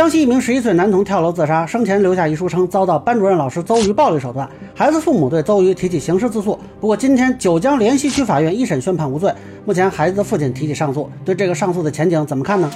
江西一名十一岁男童跳楼自杀，生前留下遗书称遭到班主任老师邹瑜暴力手段，孩子父母对邹瑜提起刑事自诉。不过今天九江连西区法院一审宣判无罪，目前孩子的父亲提起上诉，对这个上诉的前景怎么看呢？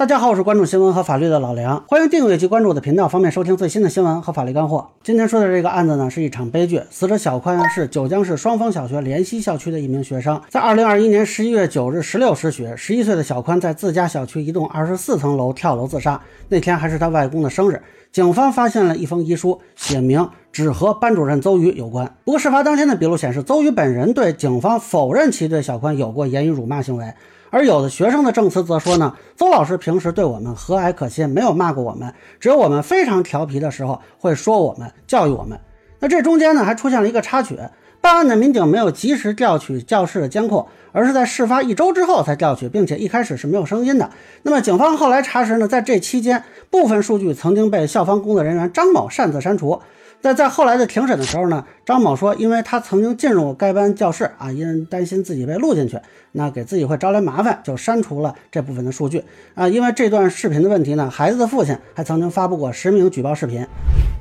大家好，我是关注新闻和法律的老梁，欢迎订阅及关注我的频道，方便收听最新的新闻和法律干货。今天说的这个案子呢，是一场悲剧。死者小宽是九江市双峰小学联西校区的一名学生，在二零二一年十一月九日十六时许，十一岁的小宽在自家小区一栋二十四层楼跳楼自杀。那天还是他外公的生日。警方发现了一封遗书，写明只和班主任邹宇有关。不过事发当天的笔录显示，邹宇本人对警方否认其对小宽有过言语辱骂行为。而有的学生的证词则说呢，邹老师平时对我们和蔼可亲，没有骂过我们，只有我们非常调皮的时候会说我们，教育我们。那这中间呢，还出现了一个插曲，办案的民警没有及时调取教室的监控，而是在事发一周之后才调取，并且一开始是没有声音的。那么警方后来查实呢，在这期间，部分数据曾经被校方工作人员张某擅自删除。在在后来的庭审的时候呢，张某说，因为他曾经进入该班教室啊，因担心自己被录进去，那给自己会招来麻烦，就删除了这部分的数据啊。因为这段视频的问题呢，孩子的父亲还曾经发布过实名举报视频。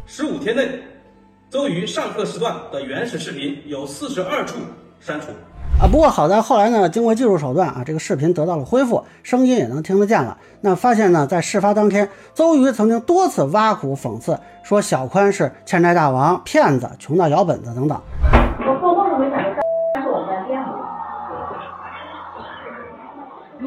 十五天内，周瑜上课时段的原始视频有四十二处删除。啊，不过好在后来呢，经过技术手段啊，这个视频得到了恢复，声音也能听得见了。那发现呢，在事发当天，邹瑜曾经多次挖苦讽刺，说小宽是欠债大王、骗子、穷到咬本子等等。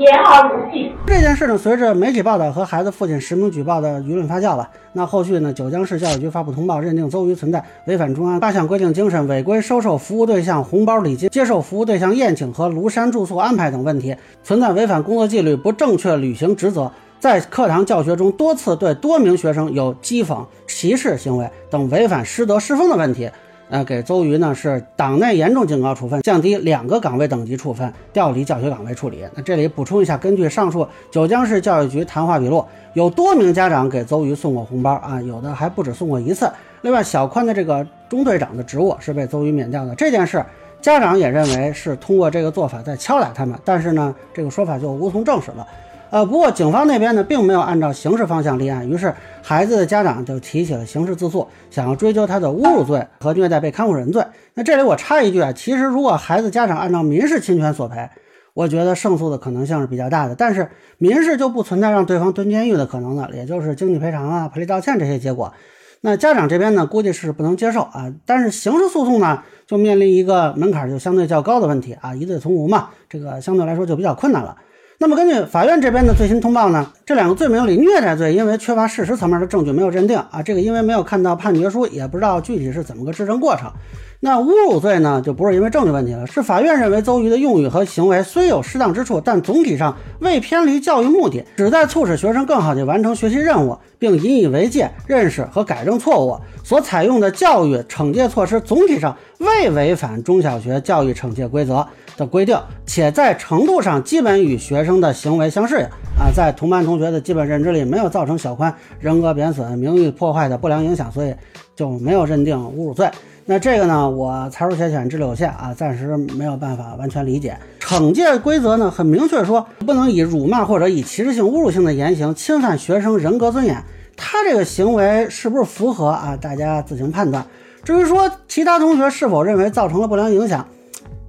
言而无信。这件事呢，随着媒体报道和孩子父亲实名举报的舆论发酵了。那后续呢，九江市教育局发布通报，认定邹瑜存在违反中央八项规定精神，违规收受服务对象红包礼金、接受服务对象宴请和庐山住宿安排等问题，存在违反工作纪律、不正确履行职责，在课堂教学中多次对多名学生有讥讽、歧视行为等违反师德师风的问题。呃，给邹瑜呢是党内严重警告处分，降低两个岗位等级处分，调离教学岗位处理。那这里补充一下，根据上述九江市教育局谈话笔录，有多名家长给邹瑜送过红包啊，有的还不止送过一次。另外，小宽的这个中队长的职务是被邹瑜免掉的，这件事家长也认为是通过这个做法在敲打他们，但是呢，这个说法就无从证实了。呃，不过警方那边呢，并没有按照刑事方向立案，于是孩子的家长就提起了刑事自诉，想要追究他的侮辱罪和虐待被看护人罪。那这里我插一句啊，其实如果孩子家长按照民事侵权索赔，我觉得胜诉的可能性是比较大的。但是民事就不存在让对方蹲监狱的可能的，也就是经济赔偿啊、赔礼道歉这些结果。那家长这边呢，估计是不能接受啊。但是刑事诉讼呢，就面临一个门槛就相对较高的问题啊，疑罪从无嘛，这个相对来说就比较困难了。那么根据法院这边的最新通报呢，这两个罪名里，虐待罪因为缺乏事实层面的证据没有认定啊，这个因为没有看到判决书，也不知道具体是怎么个质证过程。那侮辱罪呢，就不是因为证据问题了，是法院认为邹瑜的用语和行为虽有适当之处，但总体上未偏离教育目的，旨在促使学生更好地完成学习任务，并引以为戒，认识和改正错误。所采用的教育惩戒措施总体上未违反中小学教育惩戒规则的规定，且在程度上基本与学生的行为相适应。啊，在同班同学的基本认知里没有造成小宽人格贬损、名誉破坏的不良影响，所以就没有认定侮辱罪。那这个呢，我才疏学浅，智力有限啊，暂时没有办法完全理解。惩戒规则呢，很明确说，不能以辱骂或者以歧视性、侮辱性的言行侵犯学生人格尊严。他这个行为是不是符合啊？大家自行判断。至于说其他同学是否认为造成了不良影响，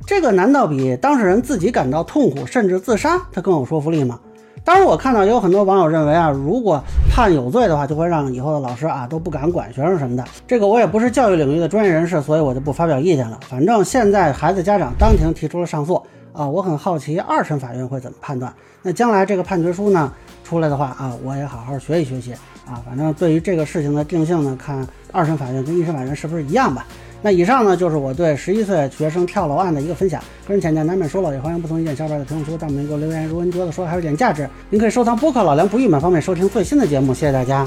这个难道比当事人自己感到痛苦甚至自杀他更有说服力吗？当然，我看到有很多网友认为啊，如果判有罪的话，就会让以后的老师啊都不敢管学生什么的。这个我也不是教育领域的专业人士，所以我就不发表意见了。反正现在孩子家长当庭提出了上诉啊，我很好奇二审法院会怎么判断。那将来这个判决书呢出来的话啊，我也好好学习学习啊。反正对于这个事情的定性呢，看二审法院跟一审法院是不是一样吧。那以上呢，就是我对十一岁学生跳楼案的一个分享。个人浅见难免说了，也欢迎不同意见小伙伴在评论区弹幕里给我留言。如果您觉得说还有点价值，您可以收藏播客老梁不郁闷，方便收听最新的节目。谢谢大家。